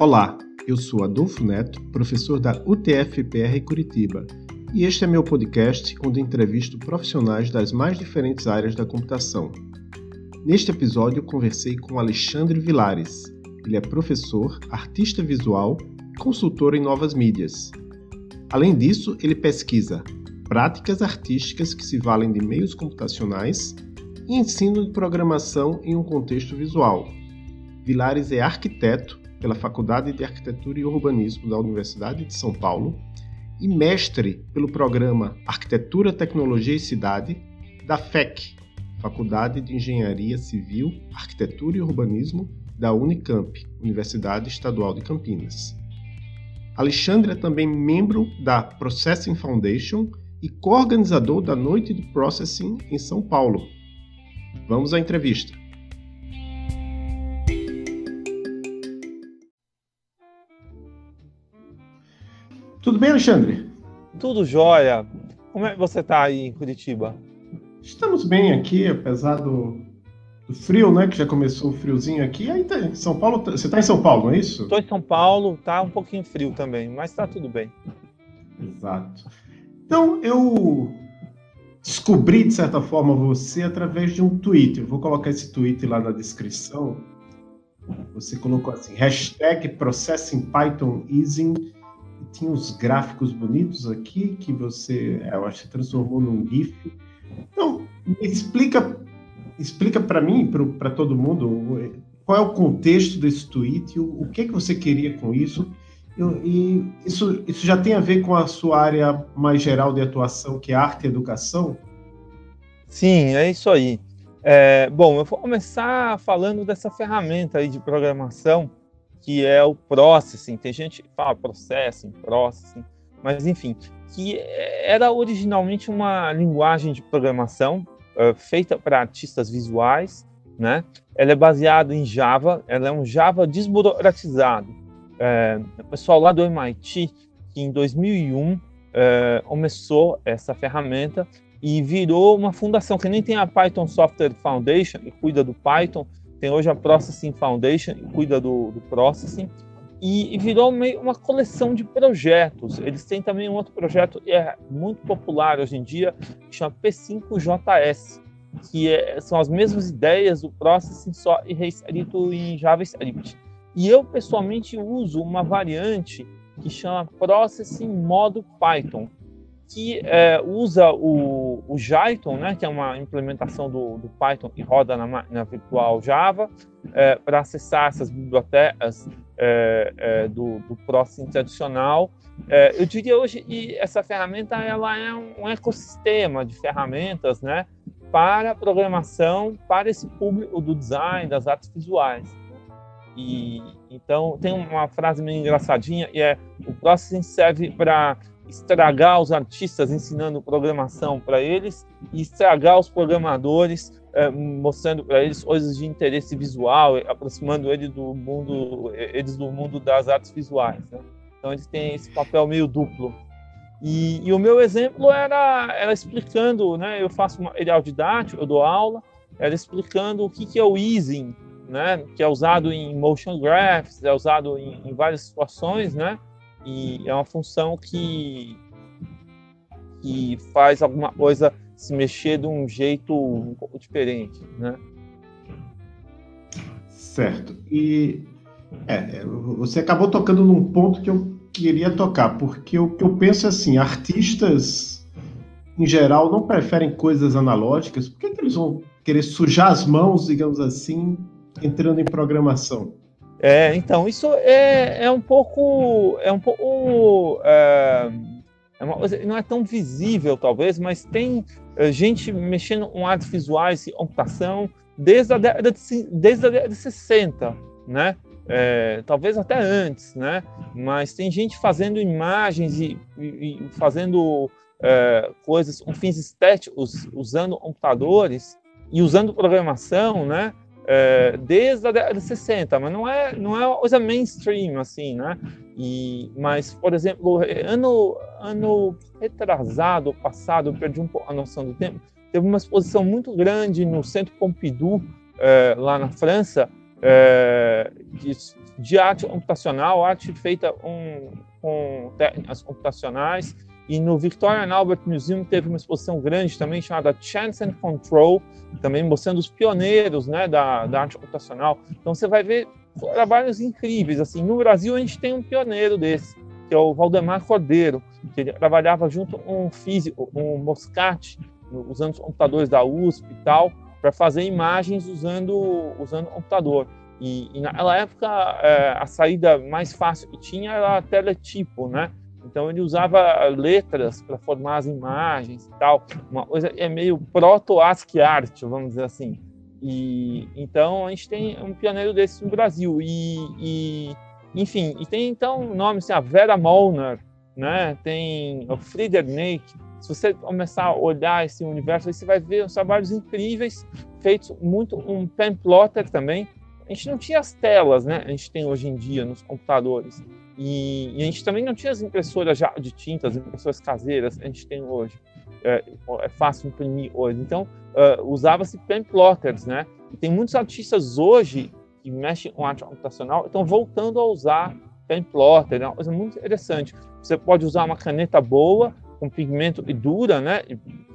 Olá, eu sou Adolfo Neto, professor da UTF-PR Curitiba, e este é meu podcast onde entrevisto profissionais das mais diferentes áreas da computação. Neste episódio, conversei com Alexandre Vilares. Ele é professor, artista visual e consultor em novas mídias. Além disso, ele pesquisa práticas artísticas que se valem de meios computacionais e ensino de programação em um contexto visual. Vilares é arquiteto pela Faculdade de Arquitetura e Urbanismo da Universidade de São Paulo e mestre pelo programa Arquitetura, Tecnologia e Cidade da FEC, Faculdade de Engenharia Civil, Arquitetura e Urbanismo da Unicamp, Universidade Estadual de Campinas. Alexandre é também membro da Processing Foundation e co-organizador da Noite de Processing em São Paulo. Vamos à entrevista. Tudo bem, Alexandre? Tudo jóia. Como é que você está aí em Curitiba? Estamos bem aqui, apesar do, do, frio, né? Que já começou o friozinho aqui. Aí tá São Paulo. Você está em São Paulo, não é isso? Estou em São Paulo, tá um pouquinho frio também, mas está tudo bem. Exato. Então, eu descobri, de certa forma, você através de um tweet. Eu vou colocar esse tweet lá na descrição. Você colocou assim, hashtag Processing Python Easing tinha os gráficos bonitos aqui que você, eu acho, transformou num GIF. Então, explica, explica para mim, para todo mundo, qual é o contexto desse tweet, o, o que que você queria com isso. E isso, isso já tem a ver com a sua área mais geral de atuação, que é arte e educação? Sim, é isso aí. É, bom, eu vou começar falando dessa ferramenta aí de programação que é o processing. Tem gente que fala processing, processing, mas enfim, que era originalmente uma linguagem de programação uh, feita para artistas visuais, né? Ela é baseada em Java, ela é um Java desburocratizado. É, o pessoal lá do MIT, que em 2001 é, começou essa ferramenta e virou uma fundação que nem tem a Python Software Foundation, que cuida do Python, tem hoje a Processing Foundation, que cuida do, do Processing, e, e virou meio uma coleção de projetos. Eles têm também um outro projeto que é muito popular hoje em dia, que chama P5JS, que é, são as mesmas ideias do Processing, só reescrito em JavaScript. E eu, pessoalmente, uso uma variante que chama Processing Modo Python, que é, usa o, o Jython, né, que é uma implementação do, do Python que roda na virtual Java, é, para acessar essas bibliotecas é, do, do tradicional. Eu diria hoje que essa ferramenta ela é um ecossistema de ferramentas né, para programação, para esse público do design, das artes visuais. E, então, tem uma frase meio engraçadinha, e é o Processing serve para estragar os artistas ensinando programação para eles e estragar os programadores é, mostrando para eles coisas de interesse visual, aproximando ele do mundo, eles do mundo das artes visuais. Né? Então eles têm esse papel meio duplo. E, e, o meu exemplo era, era explicando, né? Eu faço material didático, eu dou aula, era explicando o que, que é o easing, né? Que é usado em motion graphs, é usado em, em várias situações, né? E é uma função que, que faz alguma coisa se mexer de um jeito um pouco diferente, né? Certo. E é, é você acabou tocando num ponto que eu queria tocar, porque o que eu penso é assim, artistas em geral não preferem coisas analógicas, por que, que eles vão querer sujar as mãos, digamos assim, entrando em programação? É, então, isso é, é um pouco. É um pouco. É, é uma não é tão visível, talvez, mas tem é, gente mexendo com artes visuais e computação desde a década de, desde a década de 60, né? É, talvez até antes, né? Mas tem gente fazendo imagens e, e, e fazendo é, coisas com fins estéticos, usando computadores e usando programação, né? É, desde a década de 60, mas não é, não é uma coisa mainstream, assim, né? E, mas, por exemplo, ano, ano retrasado, passado, perdi um pouco a noção do tempo, teve uma exposição muito grande no Centro Pompidou, é, lá na França, é, de, de, arte computacional, arte feita um, com técnicas computacionais. E no Victoria and Albert Museum teve uma exposição grande também chamada Chance and Control, também mostrando os pioneiros né, da, da arte computacional. Então você vai ver trabalhos incríveis. Assim, no Brasil a gente tem um pioneiro desse, que é o Valdemar Cordeiro, que ele trabalhava junto com um físico, um Moscati, usando os computadores da USP e tal, para fazer imagens usando usando computador. E, e naquela época é, a saída mais fácil que tinha era teletipo, né? Então ele usava letras para formar as imagens e tal, uma coisa é meio proto-ASCII art, vamos dizer assim. E então a gente tem um pioneiro desse no Brasil e, e enfim, e tem então nomes assim, a Vera Molnar, né? Tem o Friedrich. Se você começar a olhar esse universo, aí você vai ver os trabalhos incríveis feitos muito um pen plotter também. A gente não tinha as telas, né? A gente tem hoje em dia nos computadores. E, e, a gente também não tinha as impressoras já de tintas, impressoras caseiras que a gente tem hoje. É, é fácil imprimir hoje. Então, uh, usava-se pen plotters, né? E tem muitos artistas hoje que mexem com arte computacional estão voltando a usar pen plotter, é uma coisa muito interessante. Você pode usar uma caneta boa, com pigmento e dura, né?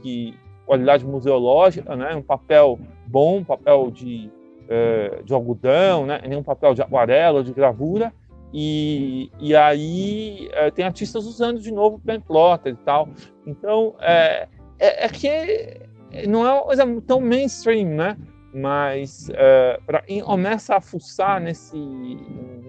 Que qualidade museológica, né? Um papel bom, papel de, uh, de algodão, né? Nem um papel de aquarela, de gravura e, e aí é, tem artistas usando de novo pen plotter e tal. Então, é, é, é, que não é uma coisa tão mainstream, né? Mas é, para quem começa a fuçar nesse,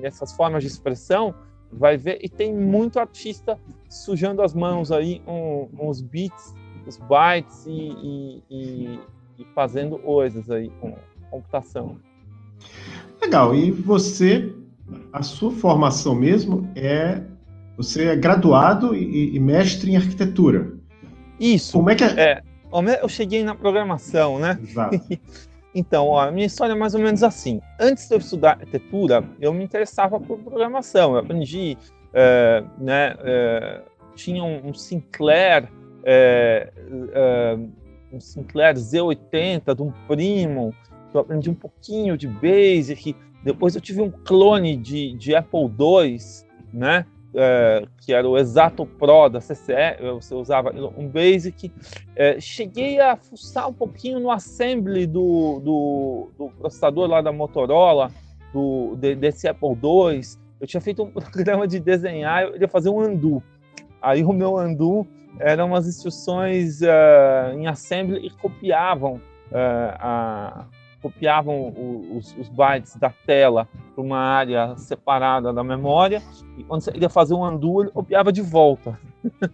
nessas formas de expressão, vai ver, e tem muito artista sujando as mãos aí com os beats, os bytes e, e, e fazendo coisas aí com computação. Legal, e você a sua formação mesmo é você é graduado e, e mestre em arquitetura. Isso. Como é que é? é eu cheguei na programação, né? Exato. então, ó, a minha história é mais ou menos assim. Antes de eu estudar arquitetura, eu me interessava por programação. Eu aprendi, é, né? É, tinha um, um Sinclair, é, é um Sinclair Z80 de um primo. Eu aprendi um pouquinho de Basic depois eu tive um clone de, de Apple II, né? É, que era o Exato Pro da CCE, você usava um Basic. É, cheguei a fuçar um pouquinho no assembly do, do, do processador lá da Motorola, do, de, desse Apple II. Eu tinha feito um programa de desenhar, eu ia fazer um undo. Aí o meu undo eram umas instruções uh, em assembly e copiavam uh, a, copiavam os, os bytes da tela para uma área separada da memória e quando você ia fazer um undo, ele copiava de volta.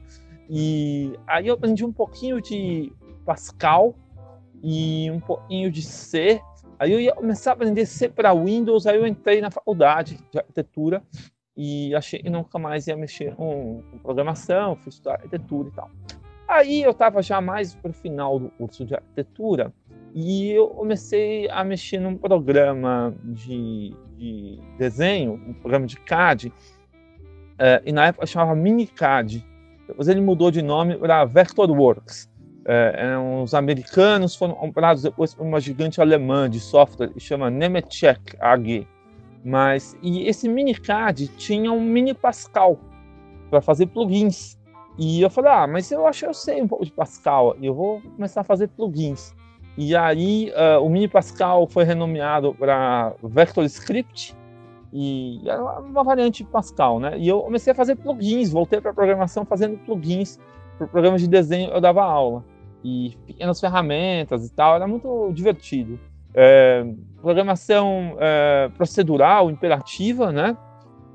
e aí eu aprendi um pouquinho de Pascal e um pouquinho de C. Aí eu ia começar a aprender C para Windows, aí eu entrei na faculdade de arquitetura e achei que nunca mais ia mexer com, com programação, fui estudar arquitetura e tal. Aí eu estava já mais para o final do curso de arquitetura e eu comecei a mexer num programa de, de desenho, um programa de CAD, é, e na época chamava MiniCAD. Depois ele mudou de nome para Vectorworks. É, os americanos foram comprados depois por uma gigante alemã de software que chama Nemetschek AG. Mas e esse MiniCAD tinha um mini Pascal para fazer plugins. E eu falei, ah, mas eu acho que eu sei um pouco de Pascal, eu vou começar a fazer plugins. E aí uh, o Mini Pascal foi renomeado para VectorScript e era uma variante de Pascal, né? E eu comecei a fazer plugins, voltei para programação fazendo plugins para programas de desenho. Eu dava aula e pequenas ferramentas e tal, era muito divertido. É, programação é, procedural, imperativa, né?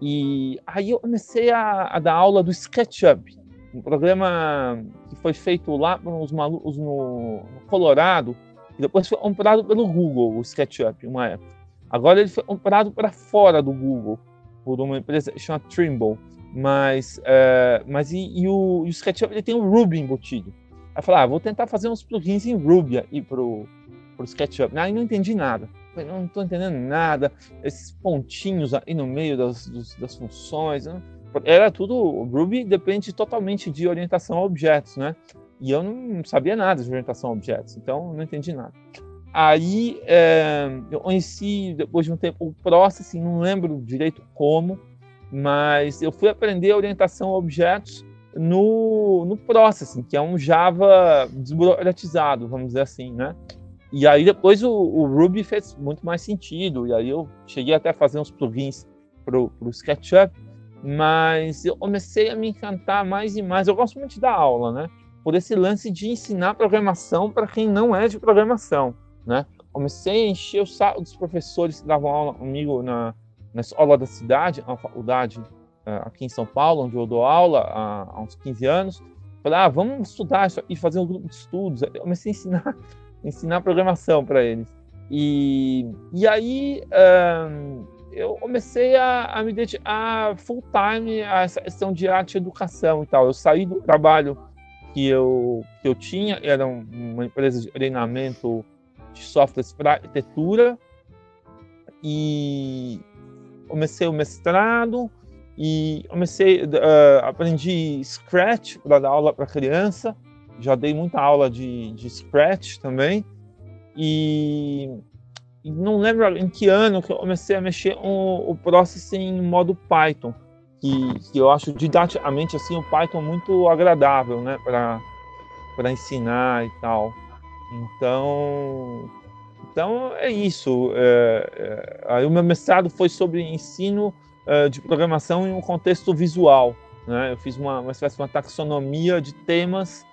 E aí eu comecei a, a dar aula do SketchUp, um programa que foi feito lá para os malucos no Colorado, e depois foi comprado pelo Google, o SketchUp, uma época. Agora ele foi comprado para fora do Google, por uma empresa que chama Trimble. Mas, é, mas e, e, o, e, o, SketchUp ele tem o Ruby embutido. Aí eu falei, ah, vou tentar fazer uns plugins em Ruby aí pro, pro SketchUp. Aí não entendi nada. Falei, não estou entendendo nada. Esses pontinhos aí no meio das, das funções. Né? Era tudo. Ruby depende totalmente de orientação a objetos, né? E eu não sabia nada de orientação a objetos, então não entendi nada. aí é, eu conheci, depois de um tempo, o Processing, não lembro direito como, mas eu fui aprender orientação a objetos no, no Processing, que é um Java desburocratizado, vamos dizer assim, né? E aí depois o, o, Ruby fez muito mais sentido, e aí eu cheguei até a fazer uns plugins para o SketchUp, mas eu comecei a me encantar mais e mais. Eu gosto muito da aula, né? Por esse lance de ensinar programação para quem não é de programação, né? Comecei a encher o saco dos professores que davam aula comigo na, na escola da cidade, na faculdade é, aqui em São Paulo, onde eu dou aula há, uns 15 anos. Falei, ah, vamos estudar isso e fazer um grupo de estudos. Eu comecei a ensinar, ensinar programação para eles. E, e aí um, eu comecei a, a me dedicar full time a essa questão de arte e educação e tal. Eu saí do trabalho que eu, que eu tinha, era uma empresa de treinamento de softwares para arquitetura, e comecei o mestrado e comecei uh, aprendi Scratch para dar aula para criança. Já dei muita aula de, de Scratch também. E não lembro em que ano que eu comecei a mexer com o Processing em modo Python, que, que eu acho didaticamente assim o Python muito agradável, né, para para ensinar e tal. Então, então é isso. É, é, aí o meu mestrado foi sobre ensino é, de programação em um contexto visual. Né? Eu fiz uma, uma espécie de uma taxonomia de temas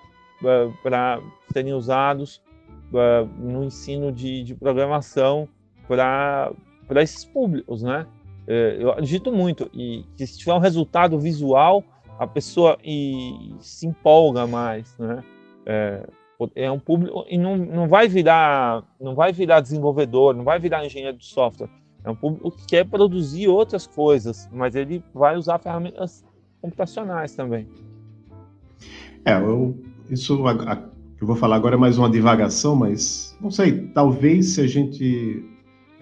é, para serem usados uh, no ensino de, de programação para esses públicos, né? Uh, eu acredito muito e se tiver um resultado visual, a pessoa e, se empolga mais, né? É, é um público e não, não vai virar não vai virar desenvolvedor, não vai virar engenheiro de software. É um público que quer produzir outras coisas, mas ele vai usar ferramentas computacionais também. É, eu, isso a, que eu vou falar agora é mais uma divagação, mas não sei, talvez se a gente, a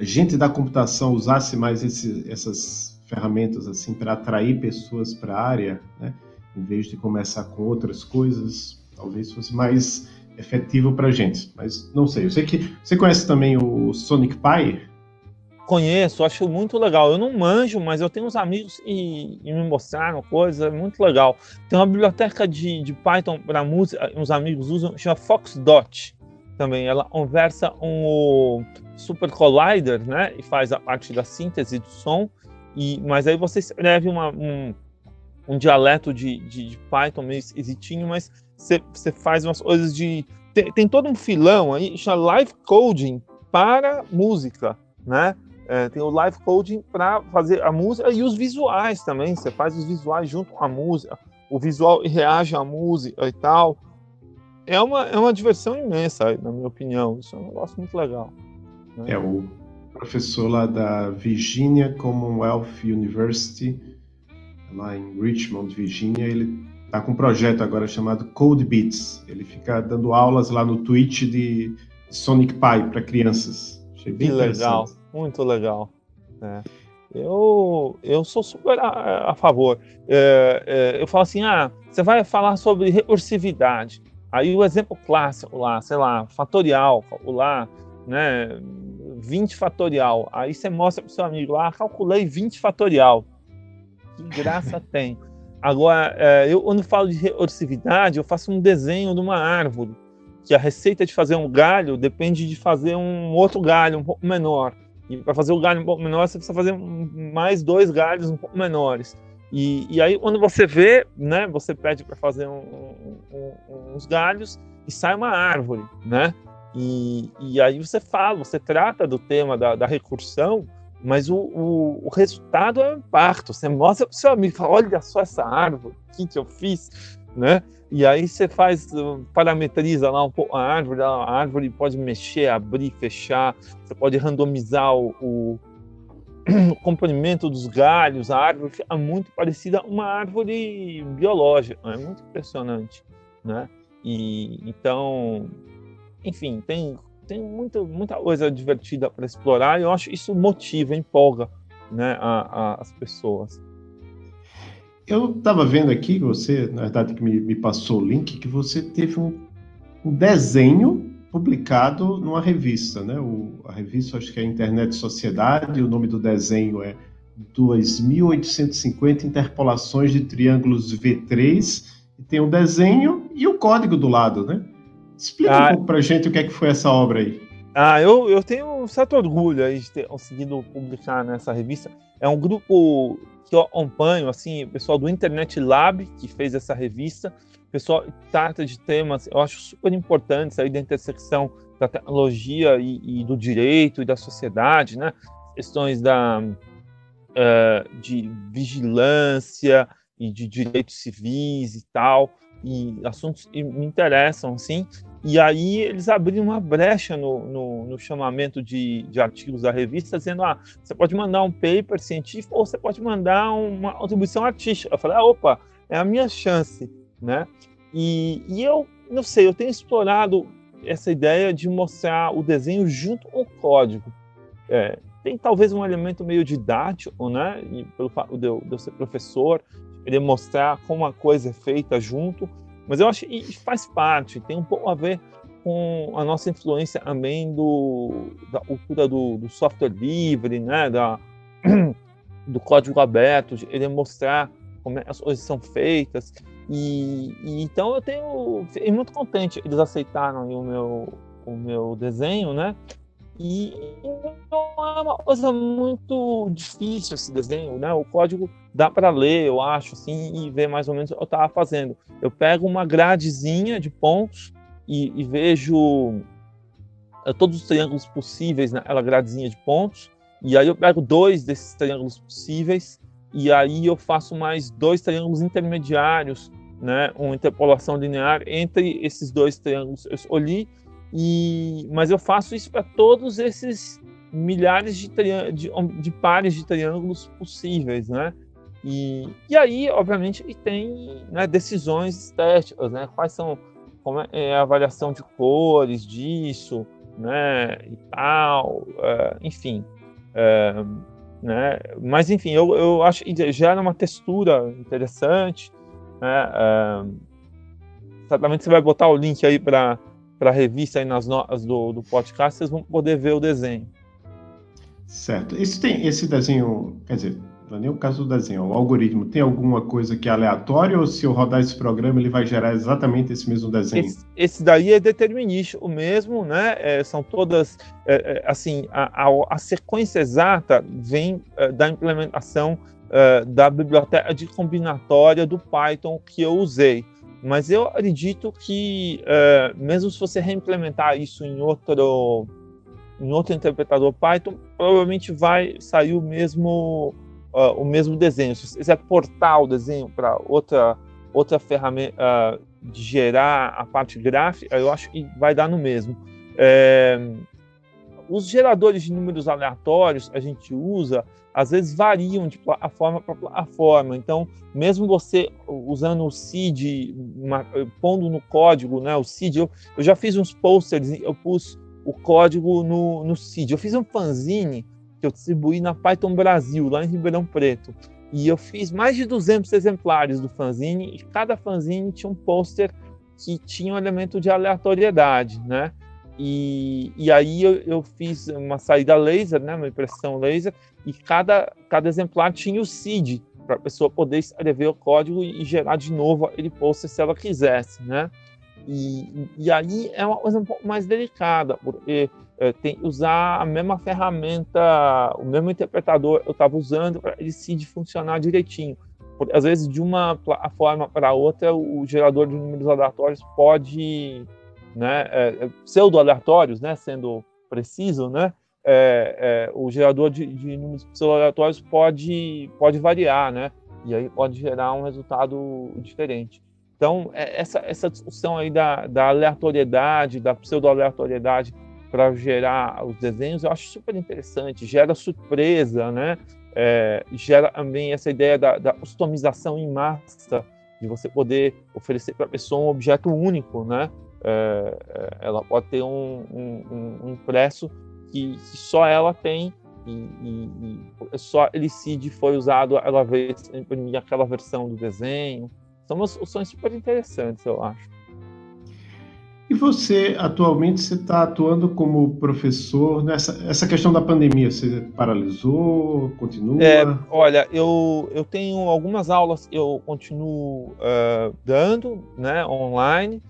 gente da computação usasse mais esse, essas ferramentas assim para atrair pessoas para a área, né, em vez de começar com outras coisas, talvez fosse mais efetivo para a gente. Mas não sei. Eu sei que você conhece também o Sonic Pi. Conheço, acho muito legal. Eu não manjo, mas eu tenho uns amigos e, e me mostraram coisa, é muito legal. Tem uma biblioteca de, de Python para música, uns amigos usam, chama Foxdot também. Ela conversa com o Super Collider, né? E faz a parte da síntese do som. E, mas aí você escreve uma, um, um dialeto de, de, de, Python meio esquisitinho, mas você, faz umas coisas de. Tem, tem todo um filão aí, chama live coding para música, né? É, tem o live coding para fazer a música e os visuais também. Você faz os visuais junto com a música, o visual reage à música e tal. É uma, é uma diversão imensa, na minha opinião. Isso é um negócio muito legal. Né? É o professor lá da Virginia Commonwealth University, lá em Richmond, Virginia. Ele está com um projeto agora chamado Code Beats. Ele fica dando aulas lá no Twitch de Sonic Pi para crianças. Achei bem que legal. Muito legal. É. Eu, eu sou super a, a favor. É, é, eu falo assim, ah, você vai falar sobre recursividade. Aí o exemplo clássico lá, sei lá, fatorial, lá, né, 20 fatorial. Aí você mostra para o seu amigo ah, calculei 20 fatorial. Que graça tem. Agora, é, eu quando falo de recursividade, eu faço um desenho de uma árvore, que a receita de fazer um galho depende de fazer um outro galho um pouco menor. E para fazer o galho um pouco menor, você precisa fazer mais dois galhos um pouco menores. E, e aí, quando você vê, né, você pede para fazer um, um, uns galhos e sai uma árvore, né? E, e aí você fala, você trata do tema da, da recursão, mas o, o, o, resultado é o impacto. Você mostra para o seu amigo, fala, olha só essa árvore, o que, que eu fiz, né? E aí você faz, parametriza lá um pouco a árvore, a árvore pode mexer, abrir, fechar, você pode randomizar o, o, o comprimento dos galhos, a árvore fica muito parecida a uma árvore biológica, é muito impressionante, né? E então, enfim, tem tem muita muita coisa divertida para explorar e eu acho isso motiva, empolga, né, a, a, as pessoas. Eu estava vendo aqui, você, na verdade, que me, me, passou o link, que você teve um, um desenho publicado numa revista, né? O, a revista acho que é Internet Sociedade, o nome do desenho é 2.850 interpolações de triângulos V3 e tem o desenho e o código do lado, né? Explica ah, um pouco para gente o que é que foi essa obra aí. Ah, eu, eu tenho um certo orgulho aí de ter conseguido publicar nessa revista. É um grupo que eu acompanho, assim, o pessoal do Internet Lab, que fez essa revista. O pessoal trata de temas, eu acho super importantes aí da intersecção da tecnologia e, e do direito e da sociedade, né? Questões da, uh, de vigilância e de direitos civis e tal, e assuntos que me interessam, assim. E aí eles abriram uma brecha no, no, no chamamento de, de, artigos da revista, dizendo, ah, você pode mandar um paper científico ou você pode mandar uma contribuição artística. Eu falei, ah, opa, é a minha chance, né? E, e eu, não sei, eu tenho explorado essa ideia de mostrar o desenho junto com o código. É, tem talvez um elemento meio didático, né? E pelo fato de eu, de eu ser professor, ele mostrar como a coisa é feita junto, mas eu acho que faz parte, tem um pouco a ver com a nossa influência também do, da cultura do, do software livre, né? Da, do código aberto, ele mostrar como é as coisas são feitas. E, e, então eu tenho fiquei muito contente eles aceitaram o meu o meu desenho, né? E não é uma coisa muito difícil esse desenho, né? O código dá para ler, eu acho, assim, e ver mais ou menos o que eu estava fazendo. Eu pego uma gradezinha de pontos e, e vejo eh, todos os triângulos possíveis naquela gradezinha de pontos, e aí eu pego dois desses triângulos possíveis, e aí eu faço mais dois triângulos intermediários, né? Uma interpolação linear entre esses dois triângulos. Eu escolhi e, mas eu faço isso para todos esses milhares de, de, de, pares de triângulos possíveis, né? E, e aí, obviamente, tem né, decisões estéticas, né? Quais são como é, é a avaliação de cores disso, né? E tal, é, enfim. É, né? Mas enfim, eu, eu acho que gera uma textura interessante. Né? É, certamente você vai botar o link aí para para a revista aí nas notas do, do podcast, vocês vão poder ver o desenho. Certo. Esse, tem, esse desenho, quer dizer, não é nem o caso do desenho, o algoritmo tem alguma coisa que é aleatória ou se eu rodar esse programa ele vai gerar exatamente esse mesmo desenho? Esse, esse daí é determinístico mesmo, né? É, são todas, é, é assim, a, a, a, sequência exata vem é, da implementação é, da biblioteca de combinatória do Python que eu usei. Mas eu acredito que, é, mesmo se você reimplementar isso em outro, em outro interpretador Python, provavelmente vai sair o mesmo, uh, o mesmo desenho. Se você quiser portar o desenho para outra, outra ferramenta uh, de gerar a parte gráfica, eu acho que vai dar no mesmo. É, os geradores de números aleatórios a gente usa às vezes variam de plataforma para plataforma. Então, mesmo você usando o CID, uma, pondo no código, né, o CID, eu, eu, já fiz uns posters, eu pus o código no, no CID. Eu fiz um fanzine que eu distribuí na Python Brasil, lá em Ribeirão Preto. E eu fiz mais de 200 exemplares do fanzine, e cada fanzine tinha um pôster que tinha um elemento de aleatoriedade, né? E, e aí eu, eu, fiz uma saída laser, né, uma impressão laser, e cada, cada exemplar tinha o seed para a pessoa poder escrever o código e, gerar de novo aquele post se ela quisesse, né? E, e aí é uma coisa um pouco mais delicada, porque é, tem que usar a mesma ferramenta, o mesmo interpretador eu estava usando para ele seed funcionar direitinho. Porque, às vezes, de uma plataforma para outra, o gerador de números aleatórios pode né, é, é, pseudo-aleatórios, né, sendo preciso, né, é, é, o gerador de, de números pseudo-aleatórios pode, pode variar, né, e aí pode gerar um resultado diferente. Então, é, essa, essa discussão aí da, da aleatoriedade, da pseudo-aleatoriedade para gerar os desenhos, eu acho super interessante, gera surpresa, né, é, gera também essa ideia da, da customização em massa, de você poder oferecer para a pessoa um objeto único, né? É, é, ela pode ter um, um, um impresso que, que, só ela tem e, e, e só Elicide foi usado ela vez imprimir aquela versão do desenho. São umas soluções super interessantes, eu acho. E você, atualmente, você está atuando como professor nessa essa questão da pandemia? Você paralisou, continua? É, olha, eu, eu tenho algumas aulas eu continuo uh, dando, né, online,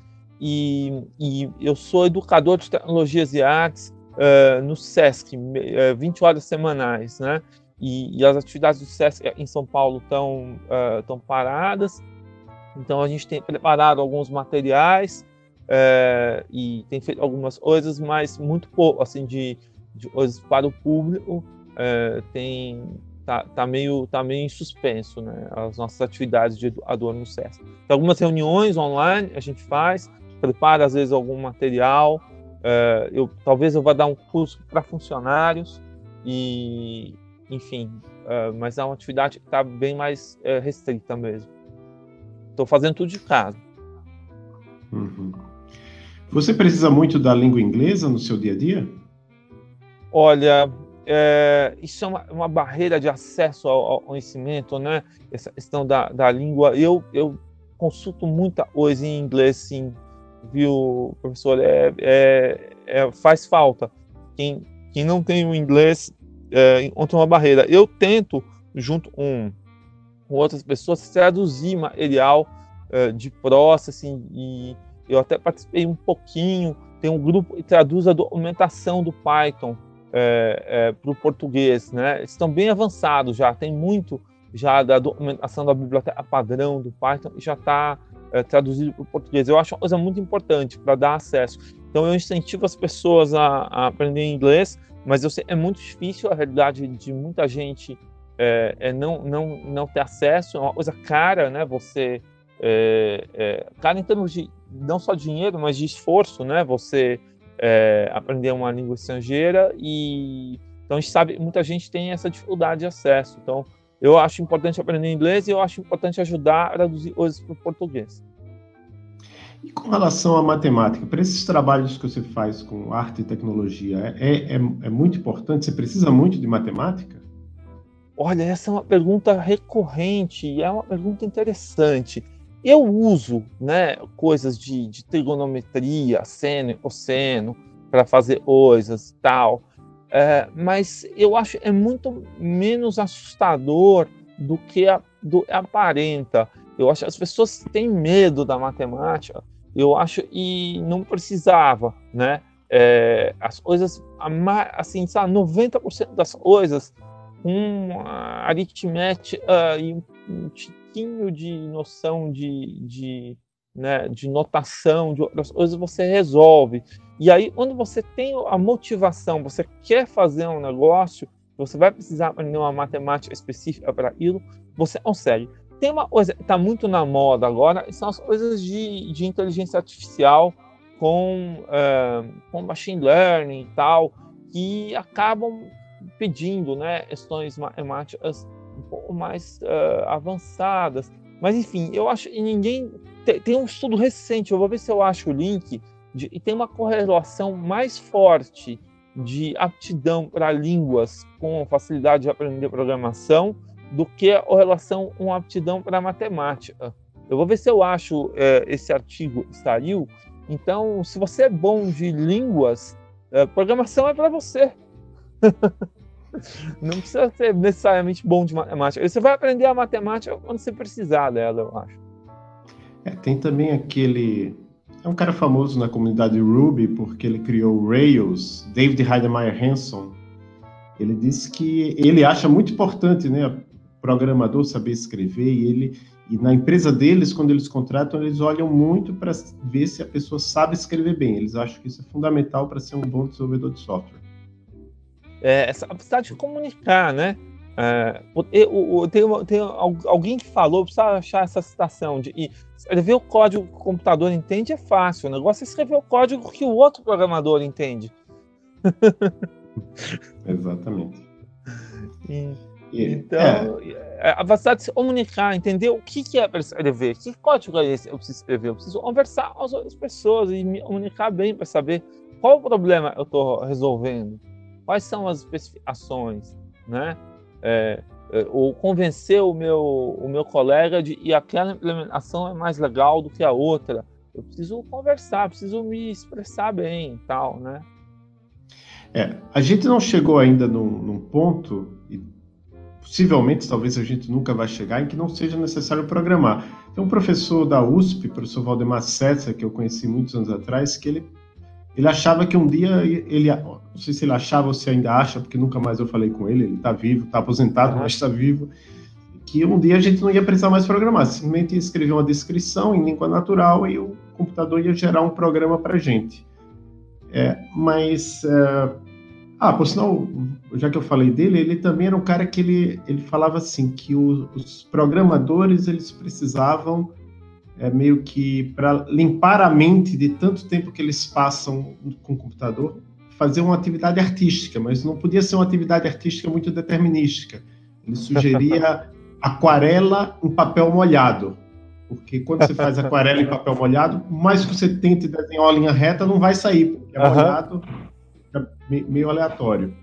e, e, eu sou educador de tecnologias e artes uh, no SESC, uh, 20 horas semanais, né? E, e, as atividades do SESC em São Paulo estão uh, paradas, então a gente tem preparado alguns materiais, é, e tem feito algumas coisas, mas muito pouco, assim, de, de coisas para o público, tem tá, tá, meio tá meio em suspenso, né? As nossas atividades de educador no SESC. Tem algumas reuniões online a gente faz, prepara às vezes algum material. É, eu talvez eu vá dar um curso para funcionários e, enfim, é, mas é uma atividade que está bem mais é, restrita mesmo. Estou fazendo tudo de casa. Uhum. Você precisa muito da língua inglesa no seu dia a dia? Olha, é, isso é uma, uma, barreira de acesso ao, ao, conhecimento, né? Essa questão da, da língua. Eu, eu consulto muita coisa em inglês, sim, viu, professor? É, é, é faz falta. Quem, quem não tem o inglês é, encontra uma barreira. Eu tento, junto com, com outras pessoas, traduzir material é, de processing e eu até participei um pouquinho, tem um grupo que traduz a documentação do Python é, é, para o português, né? Estão bem avançados já, tem muito já da documentação da biblioteca padrão do Python e já está é, traduzido para o português. Eu acho uma coisa muito importante para dar acesso. Então eu incentivo as pessoas a, a aprender inglês, mas eu sei, é muito difícil a realidade de muita gente é, é não, não, não ter acesso, é uma coisa cara, né? Você é, cara em termos de não só dinheiro, mas de esforço, né? Você aprender uma língua estrangeira e então a gente sabe muita gente tem essa dificuldade de acesso. Então eu acho importante aprender inglês e eu acho importante ajudar a traduzir coisas para o português. E com relação à matemática, para esses trabalhos que você faz com arte e tecnologia, é, é, é muito importante? Você precisa muito de matemática? Olha, essa é uma pergunta recorrente e é uma pergunta interessante. Eu uso né, coisas de, de trigonometria, seno, cosseno, para fazer coisas tal, é, mas eu acho é muito menos assustador do que a, do, aparenta. Eu acho as pessoas têm medo da matemática, eu acho, e não precisava, né? É, as coisas, assim, sabe, 90% das coisas, com aritmética uh, e um pouquinho de noção de, de, né, de notação, de outras coisas, você resolve. E aí, quando você tem a motivação, você quer fazer um negócio, você vai precisar aprender uma matemática específica para aquilo, você consegue. Tem uma coisa que está muito na moda agora, são as coisas de, de inteligência artificial com, uh, com machine learning e tal, que acabam pedindo né, questões matemáticas um pouco mais uh, avançadas. Mas enfim, eu acho que ninguém tem, tem, um estudo recente. Eu vou ver se eu acho o link de, e tem uma correlação mais forte de aptidão para línguas com facilidade de aprender programação do que a correlação com aptidão para matemática. Eu vou ver se eu acho é, esse artigo saiu. Então, se você é bom de línguas, é, programação é para você. Não precisa ser necessariamente bom de matemática. Você vai aprender a matemática quando você precisar dela, eu acho. É, tem também aquele. É um cara famoso na comunidade Ruby porque ele criou Rails, David Heidemeyer Hanson. Ele disse que ele acha muito importante, né, programador saber escrever e ele e na empresa deles, quando eles contratam, eles olham muito para ver se a pessoa sabe escrever bem. Eles acham que isso é fundamental para ser um bom desenvolvedor de software é, essa capacidade de comunicar, né? É, eu, tem, tem, alguém que falou, precisa achar essa citação de e escrever o código que o computador entende é fácil, o negócio é escrever o código que o outro programador entende. Exatamente. E, então, é. a capacidade de se comunicar, entender o que, que é para escrever, que código é esse eu preciso escrever, eu preciso conversar com as outras pessoas e me comunicar bem para saber qual o problema eu estou resolvendo quais são as especificações, né? É, é, ou convencer o meu, o meu colega de que aquela implementação é mais legal do que a outra. eu preciso conversar, preciso me expressar bem e tal, né? É, a gente não chegou ainda num, num ponto, e possivelmente talvez a gente nunca vai chegar, em que não seja necessário programar. Tem um professor da USP, professor Valdemar Setzer, que eu conheci muitos anos atrás, que ele, ele achava que um dia ele, não sei se ele achava ou se ainda acha, porque nunca mais eu falei com ele, ele está vivo, está aposentado, mas está vivo, que um dia a gente não ia precisar mais programar, simplesmente ia escrever uma descrição em língua natural e o computador ia gerar um programa para a gente. É, mas, é... ah, por sinal, já que eu falei dele, ele também era um cara que ele, ele falava assim, que o, os programadores, eles precisavam é, meio que, para limpar a mente de tanto tempo que eles passam com o computador, fazer uma atividade artística, mas não podia ser uma atividade artística muito determinística. Ele sugeria aquarela em papel molhado. Porque quando você faz aquarela em papel molhado, mais que você tente desenhar uma linha reta, não vai sair, porque é molhado, é meio aleatório.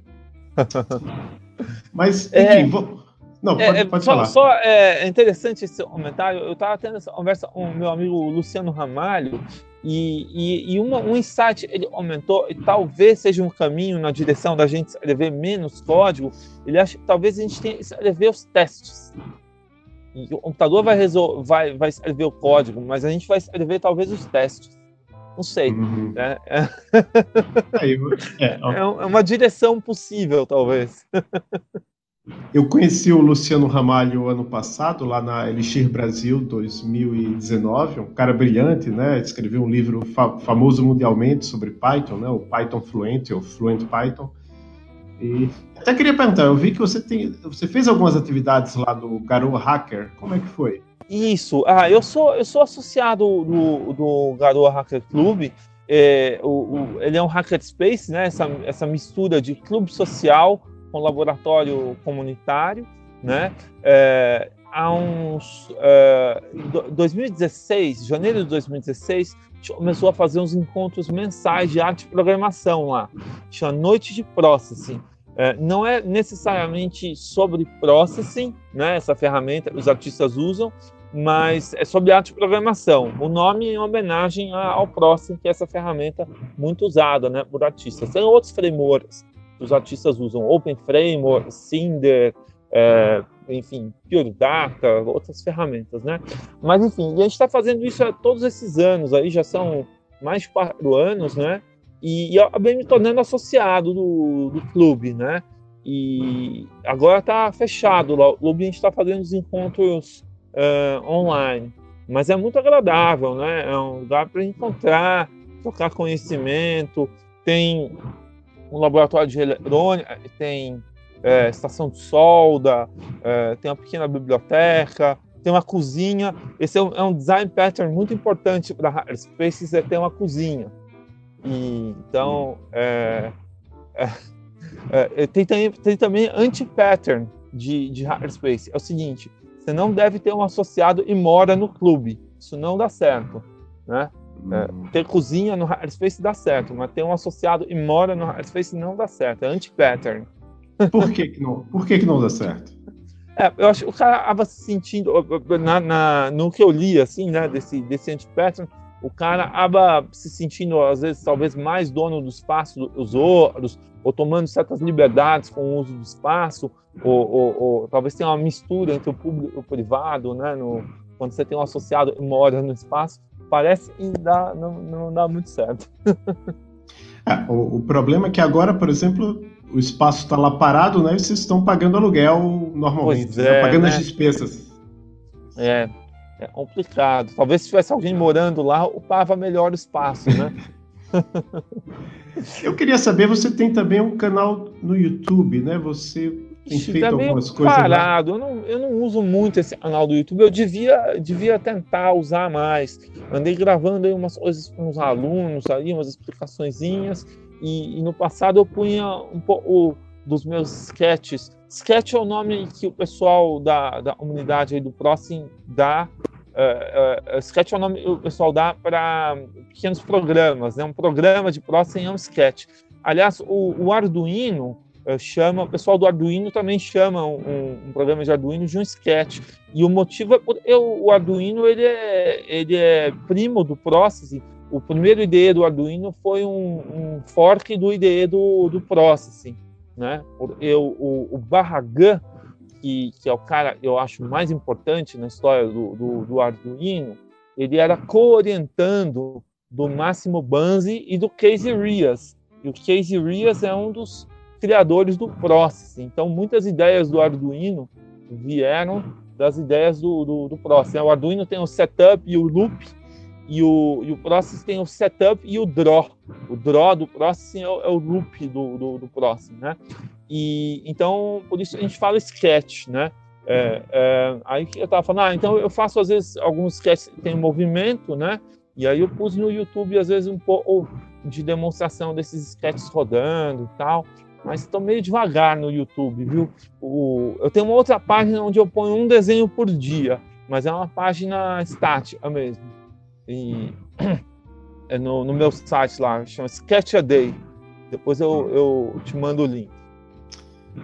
Mas, enfim, é, vou... Não, pode, é, pode só, falar. Só é interessante esse comentário. Eu estava tendo essa conversa com o meu amigo Luciano Ramalho, e, e, e uma, um insight ele aumentou, e talvez seja um caminho na direção da gente escrever menos código. Ele acha que talvez a gente tenha que escrever os testes. E o computador vai, resol vai, vai escrever o código, mas a gente vai escrever talvez os testes. Não sei. Uhum. Né? É, é, é, é uma direção possível, talvez. Eu conheci o Luciano Ramalho ano passado, lá na Elixir Brasil 2019, um cara brilhante, né? Escreveu um livro fa famoso mundialmente sobre Python, né? O Python Fluent, ou Fluent Python. E até queria perguntar, eu vi que você tem, você fez algumas atividades lá do Garoa Hacker, como é que foi? Isso, ah, eu sou, eu sou associado do, do Garoa Hacker Club, é, o, o, ele é um hackerspace, né? Essa, essa mistura de clube social com laboratório comunitário, né? É, há uns é, 2016, janeiro de 2016, a gente começou a fazer uns encontros mensais de arte e programação lá, chama Noite de Processing. É, não é necessariamente sobre processing, né? Essa ferramenta que os artistas usam, mas é sobre arte e programação. O nome é em homenagem ao Processing, que é essa ferramenta muito usada, né, por artistas. Tem outros frameworks os artistas usam Open Framework, Cinder, é, enfim, Pure Data, outras ferramentas, né? Mas enfim, a gente está fazendo isso há todos esses anos, aí já são mais de quatro anos, né? E, e acabei me tornando associado do, do clube, né? E agora está fechado. O clube a gente está fazendo os encontros uh, online, mas é muito agradável, né? É um lugar para encontrar, trocar conhecimento. Tem um laboratório de eletrônica, tem é, estação de solda, é, tem uma pequena biblioteca, tem uma cozinha. Esse é um, é um design pattern muito importante para Hackerspaces, é ter uma cozinha. E, então, é, é, é tem, tem, tem, também anti-pattern de, de Hackerspace. É o seguinte, você não deve ter um associado e mora no clube. Isso não dá certo. Né? É, hum. ter cozinha no Hackerspace dá certo, mas ter um associado e mora no Hackerspace não dá certo. É anti-pattern. Por que, que, não, por que, que não dá certo? É, eu acho que o cara acaba se sentindo, na, na, no que eu li, assim, né, desse, desse anti-pattern, o cara acaba se sentindo, às vezes, talvez mais dono do espaço dos outros, ou tomando certas liberdades com o uso do espaço, ou, ou, ou talvez tenha uma mistura entre o público e o privado, né, no, quando você tem um associado e mora no espaço parece que dá, não, não dá muito certo. é, o, o, problema é que agora, por exemplo, o espaço está lá parado, né? E vocês estão pagando aluguel normalmente, pois é, pagando né? as despesas. É, é complicado. Talvez se tivesse alguém morando lá, ocupava melhor o espaço, né? Eu queria saber, você tem também um canal no YouTube, né? Você tem feito tá algumas coisas parado. Eu não, eu não uso muito esse canal do YouTube. Eu devia, devia tentar usar mais. Andei gravando aí umas coisas com os alunos ali, umas explicações. E, e, no passado eu punha um pouco dos meus sketches. Sketch é o nome que o pessoal da, da comunidade aí do próximo dá. Uh, uh, sketch é o nome que o pessoal dá para pequenos programas. Né? Um programa de próximo é um sketch. Aliás, o, o Arduino chama, o pessoal do Arduino também chama um, um, programa de Arduino de um sketch. E o motivo é porque o Arduino ele é, ele é primo do Processing. O primeiro IDE do Arduino foi um, um fork do IDE do, do Processing. Né? Eu, o, o Barragan, que, que é o cara eu acho mais importante na história do, do, do Arduino, ele era co-orientando do Máximo Banzi e do Casey Rias. E o Casey Rias é um dos criadores do Process. Então, muitas ideias do Arduino vieram das ideias do, do, do Process. O Arduino tem o setup e o loop, e o, e o Process tem o setup e o draw. O draw do Process é o, é o loop do, do, do Process, né? E, então, por isso a gente fala sketch, né? É, é, aí eu estava falando, ah, então eu faço às vezes alguns sketches que tem movimento, né? E aí eu pus no YouTube às vezes um pouco de demonstração desses sketches rodando e tal mas estou meio devagar no YouTube, viu? O, eu tenho uma outra página onde eu ponho um desenho por dia, mas é uma página estática mesmo. E é no, no meu site lá, chama Sketch a Day. Depois eu, eu te mando o link.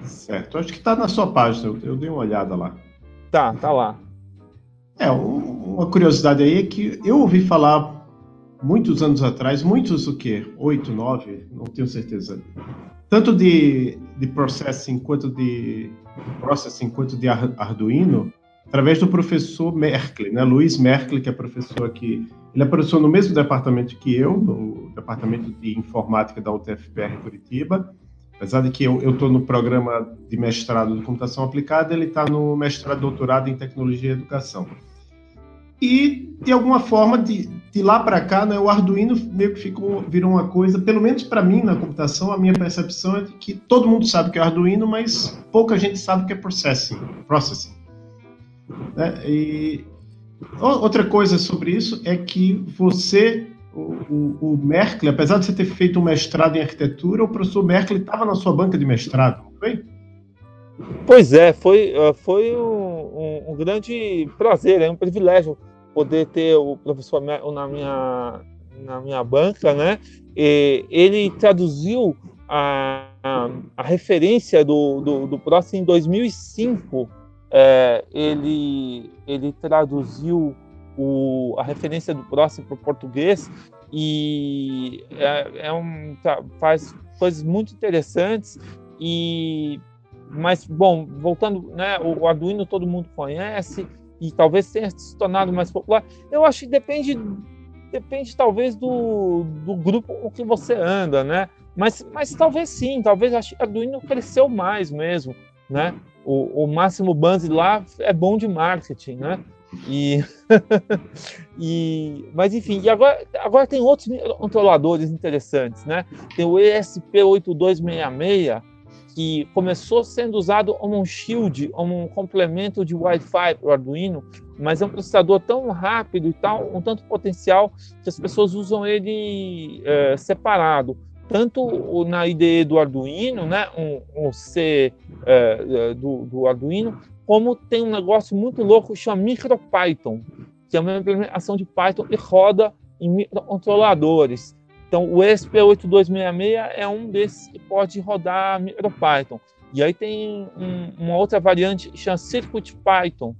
Certo, acho que está na sua página, eu, eu dei uma olhada lá. Tá, tá lá. É, uma curiosidade aí é que eu ouvi falar muitos anos atrás, muitos o quê? Oito, nove, não tenho certeza tanto de, de processing quanto de processing quanto de Arduino através do professor Merkel, né? Luiz Merkel, que é professor aqui. Ele é professor no mesmo departamento que eu, no departamento de informática da UTFPR Curitiba. Apesar de que eu estou no programa de mestrado de computação aplicada, ele está no mestrado doutorado em tecnologia e educação. E, de alguma forma, de, de lá para cá, né, o Arduino meio que ficou, virou uma coisa, pelo menos para mim na computação, a minha percepção é de que todo mundo sabe que é Arduino, mas pouca gente sabe que é processing. processing. Né? E outra coisa sobre isso é que você, o, o, o apesar de você ter feito um mestrado em arquitetura, o professor Merkel estava na sua banca de mestrado, não foi? Pois é, foi, eh, foi um, um, um grande prazer, é um privilégio poder ter o professor na minha, na minha banca, né? E ele traduziu a, a, a referência do, do, do próximo em 2005. É, ele, ele traduziu o, a referência do próximo para o português e é, é um, tá, faz coisas muito interessantes e mas bom voltando né o Arduino todo mundo conhece e talvez tenha se tornado mais popular. Eu acho que depende, depende talvez do, do grupo com que você anda, né? Mas, mas talvez sim, talvez a Arduino cresceu mais mesmo, né? O, o Máximo Banzi lá é bom de marketing, né? E, e mas enfim, e agora, agora tem outros controladores interessantes, né? Tem o ESP8266 que começou sendo usado como um shield, como um complemento de Wi-Fi para o Arduino, mas é um processador tão rápido e tal, um tanto potencial que as pessoas usam ele é, separado, tanto na IDE do Arduino, né, um, um C é, do, do Arduino, como tem um negócio muito louco que chama MicroPython, que é uma implementação de Python e roda em microcontroladores. Então, o ESP8266 é um desses que pode rodar MicroPython. E aí tem um, uma outra variante que chama CircuitPython,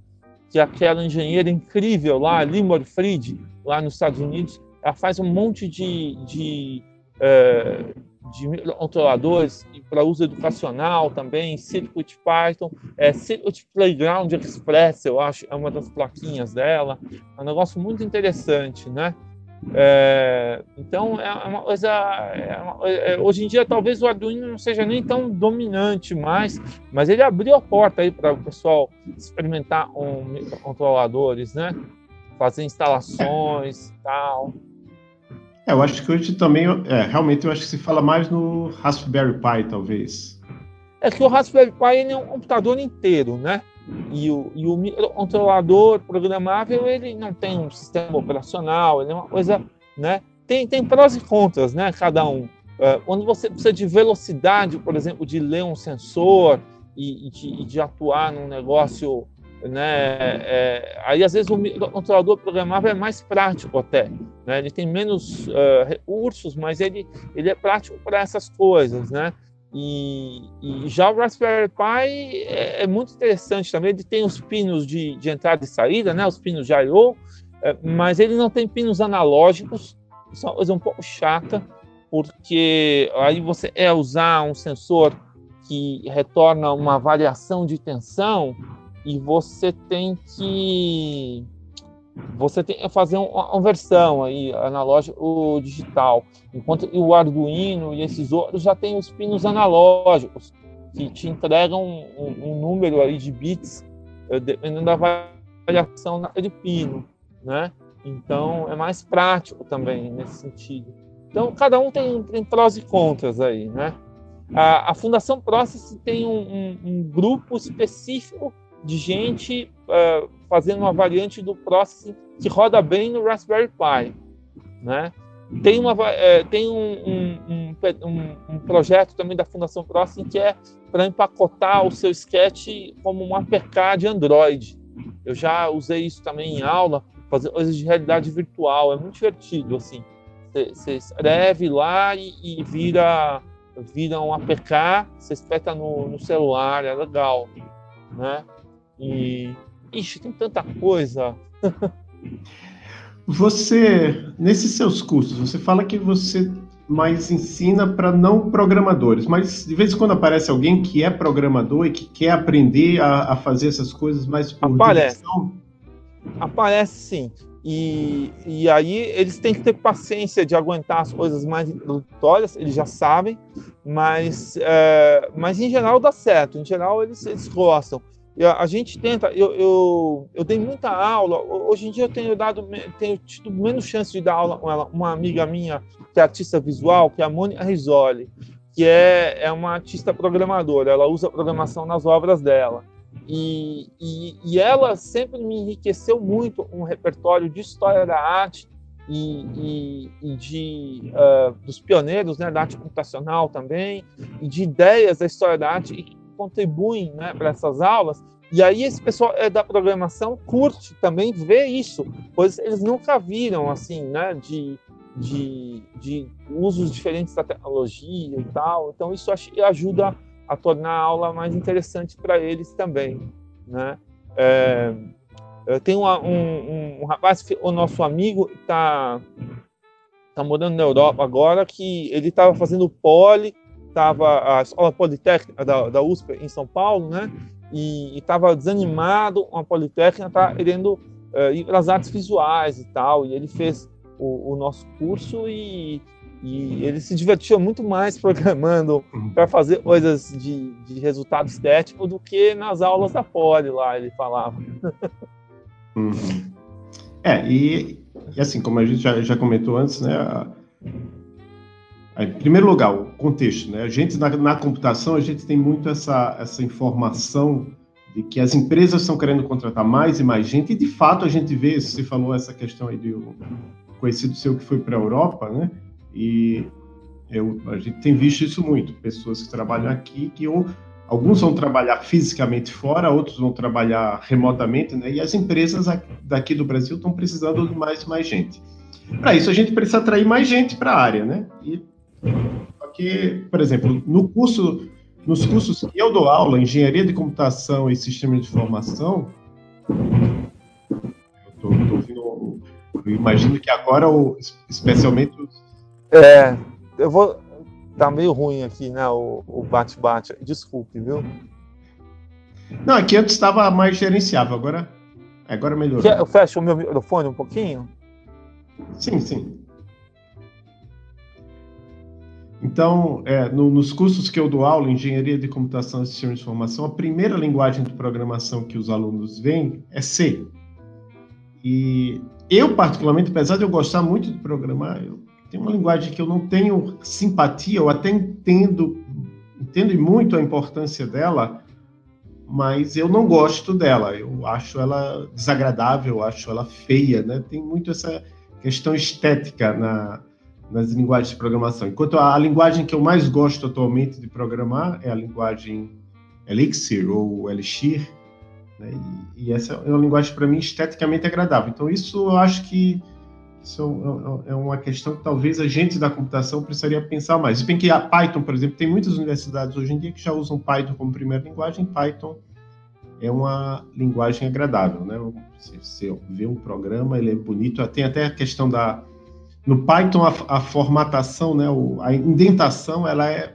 que é aquela engenheira incrível lá, Limor Fried, lá nos Estados Unidos. Ela faz um monte de, de, é, de microcontroladores para uso educacional também, CircuitPython, é, Circuit Playground Express, eu acho, é uma das plaquinhas dela. É um negócio muito interessante, né? É, então é uma coisa. É uma, é, hoje em dia talvez o Arduino não seja nem tão dominante mais, mas ele abriu a porta aí para o pessoal experimentar um microcontroladores, né? Fazer instalações e tal. É, eu acho que hoje também, é, realmente eu acho que se fala mais no Raspberry Pi, talvez. É que o Raspberry Pi é um computador inteiro, né? E o, e o microcontrolador programável, ele não tem um sistema operacional, ele é uma coisa, né? Tem, tem prós e contras, né? Cada um. Uh, quando você precisa de velocidade, por exemplo, de ler um sensor e, e, de, e de, atuar num negócio, né? É, aí, às vezes, o microcontrolador programável é mais prático até. Né? Ele tem menos uh, recursos, mas ele, ele é prático para essas coisas, né? E, e, já o Raspberry Pi é, é, muito interessante também. Ele tem os pinos de, de entrada e saída, né? Os pinos de I/O, é, mas ele não tem pinos analógicos. Isso é uma coisa um pouco chata, porque aí você é usar um sensor que retorna uma variação de tensão e você tem que você tem que fazer uma conversão aí analógico ou digital, enquanto o Arduino e esses outros já têm os pinos analógicos que te entregam um, um, número aí de bits eh, dependendo da variação naquele pino, né? Então é mais prático também nesse sentido. Então cada um tem, tem prós e contras aí, né? A, a Fundação Process tem um, um, grupo específico de gente uh, fazendo uma variante do Process que roda bem no Raspberry Pi, né? Tem, uma, é, tem um, um, um, projeto também da Fundação Process que é para empacotar o seu sketch como um APK de Android. Eu já usei isso também em aula, fazer coisas de realidade virtual, é muito divertido, assim. Você escreve lá e, e vira vira um APK, você espeta no, no, celular, é legal, né? E, ixi, tem tanta coisa. você, nesses seus cursos, você fala que você mais ensina para não programadores, mas de vez em quando aparece alguém que é programador e que quer aprender a, a fazer essas coisas mais por Aparece. Direção. Aparece sim. E, e aí eles têm que ter paciência de aguentar as coisas mais introdutórias, eles já sabem, mas, é, mas em geral dá certo, em geral eles, eles gostam. A, gente tenta, eu, eu, eu dei muita aula, hoje em dia eu tenho dado, tenho tido menos chance de dar aula com ela, uma amiga minha que é artista visual, que é a Mônica Risoli, que é, é uma artista programadora, ela usa programação nas obras dela. E, e, e, ela sempre me enriqueceu muito um repertório de história da arte e, e de uh, dos pioneiros né, da arte computacional também e de ideias da história da arte e contribuem né, para essas aulas. E aí esse pessoal é da programação curte também ver isso, pois eles nunca viram assim, né, de, de, de usos diferentes da tecnologia e tal. Então isso ajuda a tornar a aula mais interessante para eles também, né? É, tem um, um, um, rapaz, o nosso amigo, está tá morando na Europa agora, que ele estava fazendo poli, estava a escola politécnica da, da USP em São Paulo, né? E estava desanimado com a politécnica, tá querendo uh, ir para as artes visuais e tal. E ele fez o, o nosso curso e e ele se divertia muito mais programando para fazer coisas de, de resultado estético do que nas aulas da Poli lá, ele falava. Uhum. É, e, e, assim, como a gente já, já comentou antes, né? Em primeiro lugar, o contexto, né? A gente, na, na computação, a gente tem muito essa, essa informação de que as empresas estão querendo contratar mais e mais gente, e de fato a gente vê, você falou essa questão aí um conhecido seu que foi para a Europa, né? E eu, a gente tem visto isso muito, pessoas que trabalham aqui, que ou, alguns vão trabalhar fisicamente fora, outros vão trabalhar remotamente, né? E as empresas daqui do Brasil estão precisando de mais e mais gente. Para isso, a gente precisa atrair mais gente para a área, né? E, porque, por exemplo, no curso, nos cursos que eu dou aula, Engenharia de Computação e Sistema de Informação, eu, tô, tô ouvindo, eu imagino que agora, especialmente é, eu vou. Tá meio ruim aqui, né? O bate-bate. Desculpe, viu? Não, aqui antes estava mais gerenciável, agora, agora melhorou. Quer, eu fecho o meu microfone um pouquinho? Sim, sim. Então, é, no, nos cursos que eu dou aula, Engenharia de Computação e Sistema de Informação, a primeira linguagem de programação que os alunos veem é C. E eu, particularmente, apesar de eu gostar muito de programar, eu tem uma linguagem que eu não tenho simpatia, eu até entendo, entendo muito a importância dela, mas eu não gosto dela. Eu acho ela desagradável, eu acho ela feia, né? Tem muito essa questão estética na, nas linguagens de programação. Enquanto a, a, linguagem que eu mais gosto atualmente de programar é a linguagem Elixir ou Elixir, né? e, e, essa é uma linguagem para mim esteticamente agradável. Então isso eu acho que Isso é, é, é uma questão que talvez a gente da computação precisaria pensar mais. Se bem que a Python, por exemplo, tem muitas universidades hoje em dia que já usam Python como primeira linguagem. Python é uma linguagem agradável, né? Você, você vê um programa, ele é bonito. Tem até a questão da no Python a, a formatação, né? O, a indentação, ela é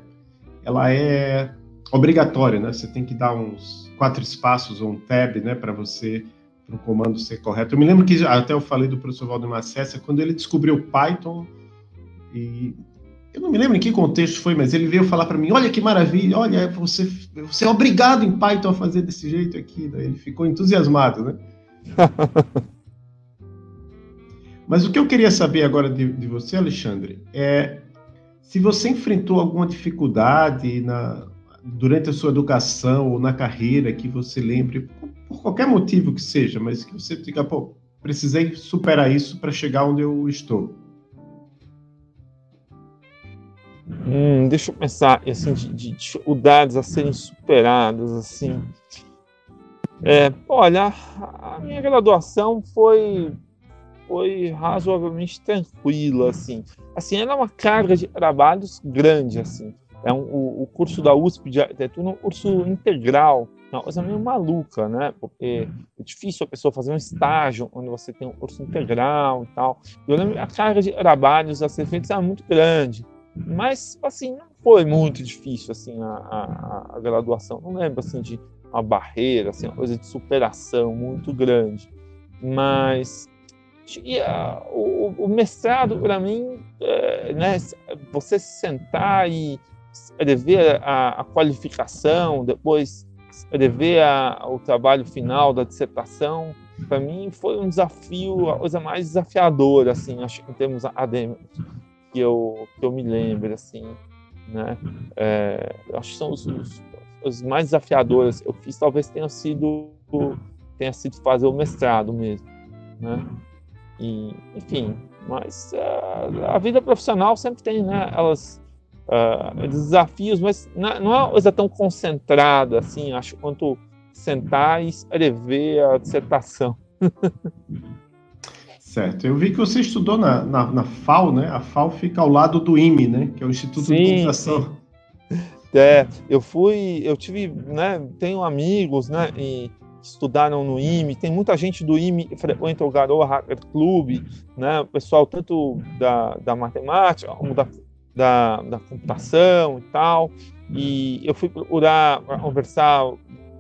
ela é obrigatória, né? Você tem que dar uns quatro espaços ou um tab, né, para você para o comando ser correto. Eu me lembro que até eu falei do professor Valdemar César, quando ele descobriu Python, e eu não me lembro em que contexto foi, mas ele veio falar para mim: olha que maravilha, olha, você, você é obrigado em Python a fazer desse jeito aqui. Daí ele ficou entusiasmado, né? mas o que eu queria saber agora de, de você, Alexandre, é se você enfrentou alguma dificuldade na, durante a sua educação ou na carreira que você lembre, por qualquer motivo que seja, mas que você diga, pô, precisei superar isso para chegar onde eu estou? Hum, deixa eu pensar, assim, de, de, dificuldades a serem superadas, assim. É, olha, a minha graduação foi foi razoavelmente tranquila, assim. Assim, era uma carga de trabalhos grande, assim. É um, o, o curso da USP de arquitetura é um curso integral, uma coisa meio maluca, né? Porque é difícil a pessoa fazer um estágio onde você tem um curso integral e tal. Eu lembro a carga de trabalhos a ser feita era muito grande, mas assim não foi muito difícil assim a, a, a graduação. Não lembro assim de uma barreira, assim, uma coisa de superação muito grande. Mas o, o, mestrado para mim, é, né? Você sentar e escrever a, a qualificação, depois escrever a, o trabalho final da dissertação, para mim foi um desafio, a coisa mais desafiadora, assim, acho em termos acadêmicos, que eu, que eu me lembro, assim, né? É, acho que são os, os, os, mais desafiadores eu fiz, talvez tenha sido tenha sido fazer o mestrado mesmo, né? E, enfim, mas uh, a vida profissional sempre tem, né? Elas uh, desafios, mas não, é uma coisa tão concentrada assim, acho, quanto sentar e escrever a dissertação. Certo. Eu vi que você estudou na, na, na, FAO, né? A FAO fica ao lado do IME, né? Que é o Instituto sim, de Computação. É, eu fui, eu tive, né? Tenho amigos, né? E estudaram no IME, tem muita gente do IME que frequenta o Garoa Hacker Club, né? O pessoal tanto da, da matemática como da da, da computação e tal. E eu fui procurar conversar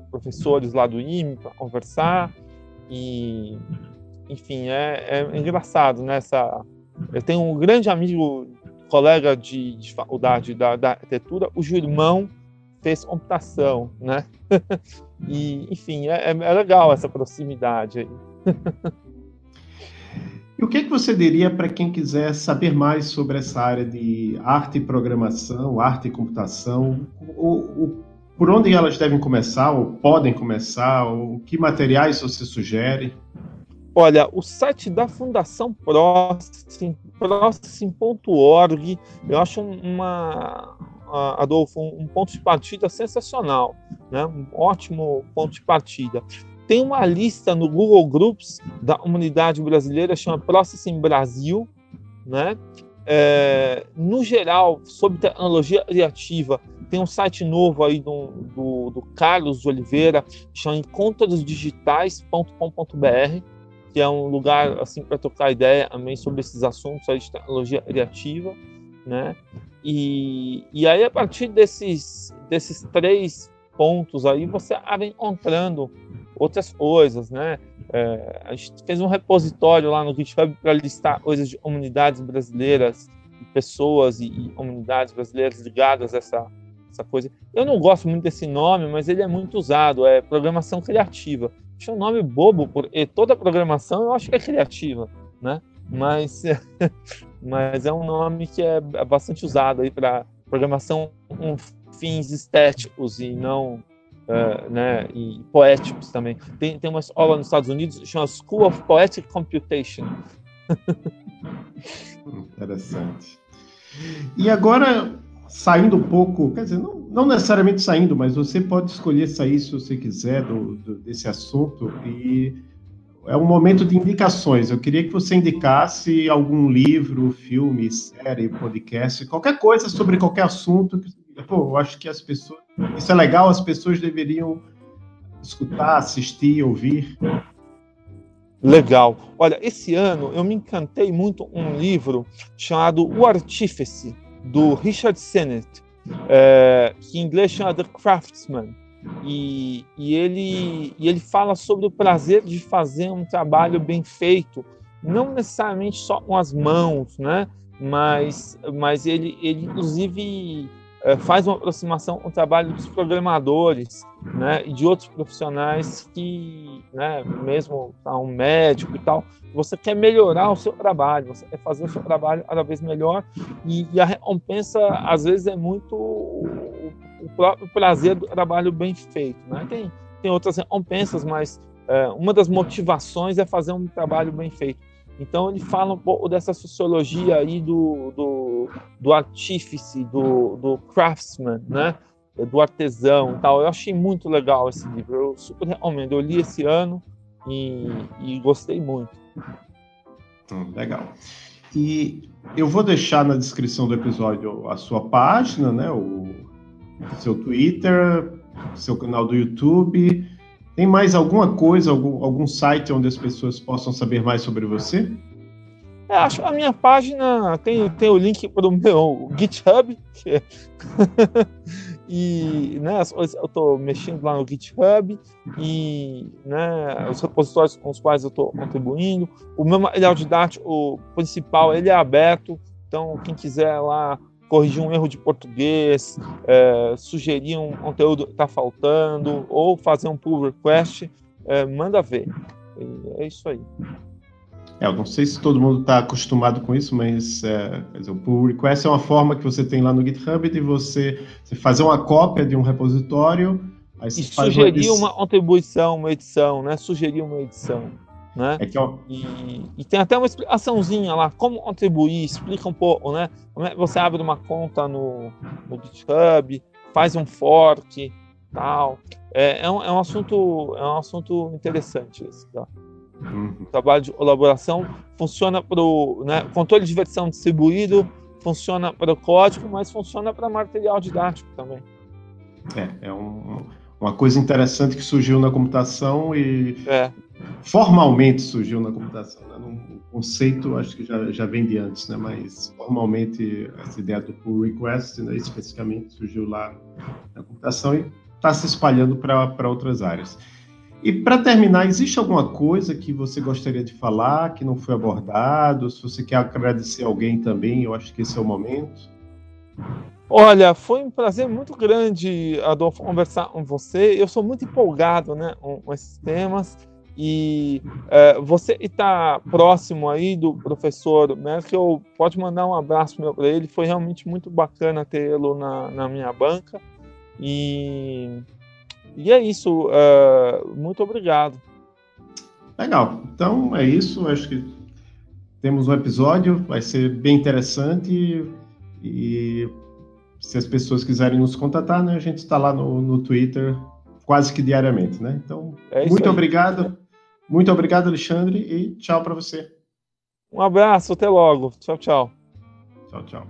professores lá do IME para conversar e enfim é, é engraçado nessa né, eu tenho um grande amigo colega de, de faculdade da, da arquitetura cujo irmão fez computação né e enfim é, é legal essa proximidade aí E o que, é que você diria para quem quiser saber mais sobre essa área de arte e programação, arte e computação? O, o, por onde elas devem começar, ou podem começar, ou que materiais você sugere? Olha, o site da Fundação Processing, processing.org, eu acho uma, Adolfo, um ponto de partida sensacional, né? um ótimo ponto de partida. Tem uma lista no Google Groups da comunidade brasileira, chama Processing Brasil, né? É, no geral, sobre tecnologia criativa, tem um site novo aí do, do, do Carlos Oliveira, chama encontrosdigitais.com.br, que é um lugar assim para trocar ideia também sobre esses assuntos aí de tecnologia criativa, né? E, e aí a partir desses desses três pontos aí você acaba encontrando outras coisas, né? É, a gente fez um repositório lá no GitHub para listar coisas de comunidades brasileiras, pessoas e, e, comunidades brasileiras ligadas a essa, essa coisa. Eu não gosto muito desse nome, mas ele é muito usado, é programação criativa. Acho um nome bobo, porque toda programação eu acho que é criativa, né? Mas, mas é um nome que é bastante usado aí para programação com fins estéticos e não uh, né, e poéticos também. Tem, tem uma escola nos Estados Unidos chama School of Poetic Computation. Interessante. E agora, saindo um pouco, quer dizer, não, não, necessariamente saindo, mas você pode escolher sair se você quiser do, do, desse assunto. E é um momento de indicações. Eu queria que você indicasse algum livro, filme, série, podcast, qualquer coisa sobre qualquer assunto. Pô, eu acho que as pessoas. Isso é legal, as pessoas deveriam escutar, assistir, ouvir. Legal. Olha, esse ano eu me encantei muito um livro chamado O Artífice, do Richard Sennett, é, que em inglês chama The Craftsman. E, e, ele, e ele fala sobre o prazer de fazer um trabalho bem feito, não necessariamente só com as mãos, né? mas, mas ele, ele inclusive é, faz uma aproximação com o trabalho dos programadores né, e de outros profissionais que, né, mesmo tá, um médico e tal, você quer melhorar o seu trabalho, você quer fazer o seu trabalho cada vez melhor e, e a recompensa às vezes é muito o, próprio prazer do trabalho bem feito. Né? Tem, tem outras recompensas, mas é, uma das motivações é fazer um trabalho bem feito. Então ele fala um pouco dessa sociologia aí do, do, do artífice, do, do craftsman, né? do artesão tal. Eu achei muito legal esse livro, eu super recomendo. Eu li esse ano e, e gostei muito. Hum, legal. E eu vou deixar na descrição do episódio a sua página, né? O seu Twitter, seu canal do YouTube tem mais alguma coisa, algum, algum site onde as pessoas possam saber mais sobre você? É, acho a minha página tem, tem o link para o meu GitHub, é... e né, eu estou mexendo lá no GitHub e né, os repositórios com os quais eu estou contribuindo. O meu material didático principal ele é aberto, então quem quiser lá corrigir um erro de português, é, sugerir um conteúdo que está faltando, ou fazer um pull request, é, manda ver. E é isso aí. É, eu não sei se todo mundo está acostumado com isso, mas é, dizer, o pull request é uma forma que você tem lá no GitHub de você, você fazer uma cópia de um repositório. Aí e sugerir uma, uma contribuição, uma edição, né? Sugerir uma edição. Né? É eu... e, e, tem até uma explicaçãozinha lá, como contribuir, explica um pouco, né? É você abre uma conta no, no GitHub, faz um fork, tal. É, é, um, é um assunto é um assunto interessante esse, tá? Uhum. O trabalho de colaboração funciona para o né, controle de versão distribuído, funciona para o código, mas funciona para material didático também. É, é um, uma coisa interessante que surgiu na computação e é formalmente surgiu na computação. Né? O conceito acho que já, já vem de antes, né? mas formalmente essa ideia do pull request, né, especificamente, surgiu lá na computação e está se espalhando para outras áreas. E para terminar, existe alguma coisa que você gostaria de falar que não foi abordado? Se você quer agradecer alguém também, eu acho que esse é o momento. Olha, foi um prazer muito grande, Adolfo, conversar com você. Eu sou muito empolgado né, com esses temas. E é, você está próximo aí do professor Merkel, pode mandar um abraço meu para ele. Foi realmente muito bacana tê-lo na, na minha banca. E, e é isso. É, muito obrigado. Legal. Então é isso. Acho que temos um episódio, vai ser bem interessante. E se as pessoas quiserem nos contatar, né, a gente está lá no, no Twitter quase que diariamente, né? Então, é muito aí. obrigado. Muito obrigado, Alexandre, e tchau para você. Um abraço, até logo. Tchau, tchau. Tchau, tchau.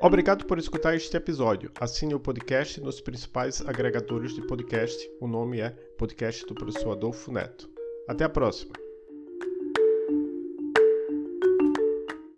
Obrigado por escutar este episódio. Assine o podcast nos principais agregadores de podcast. O nome é Podcast do Professor Adolfo Neto. Até a próxima.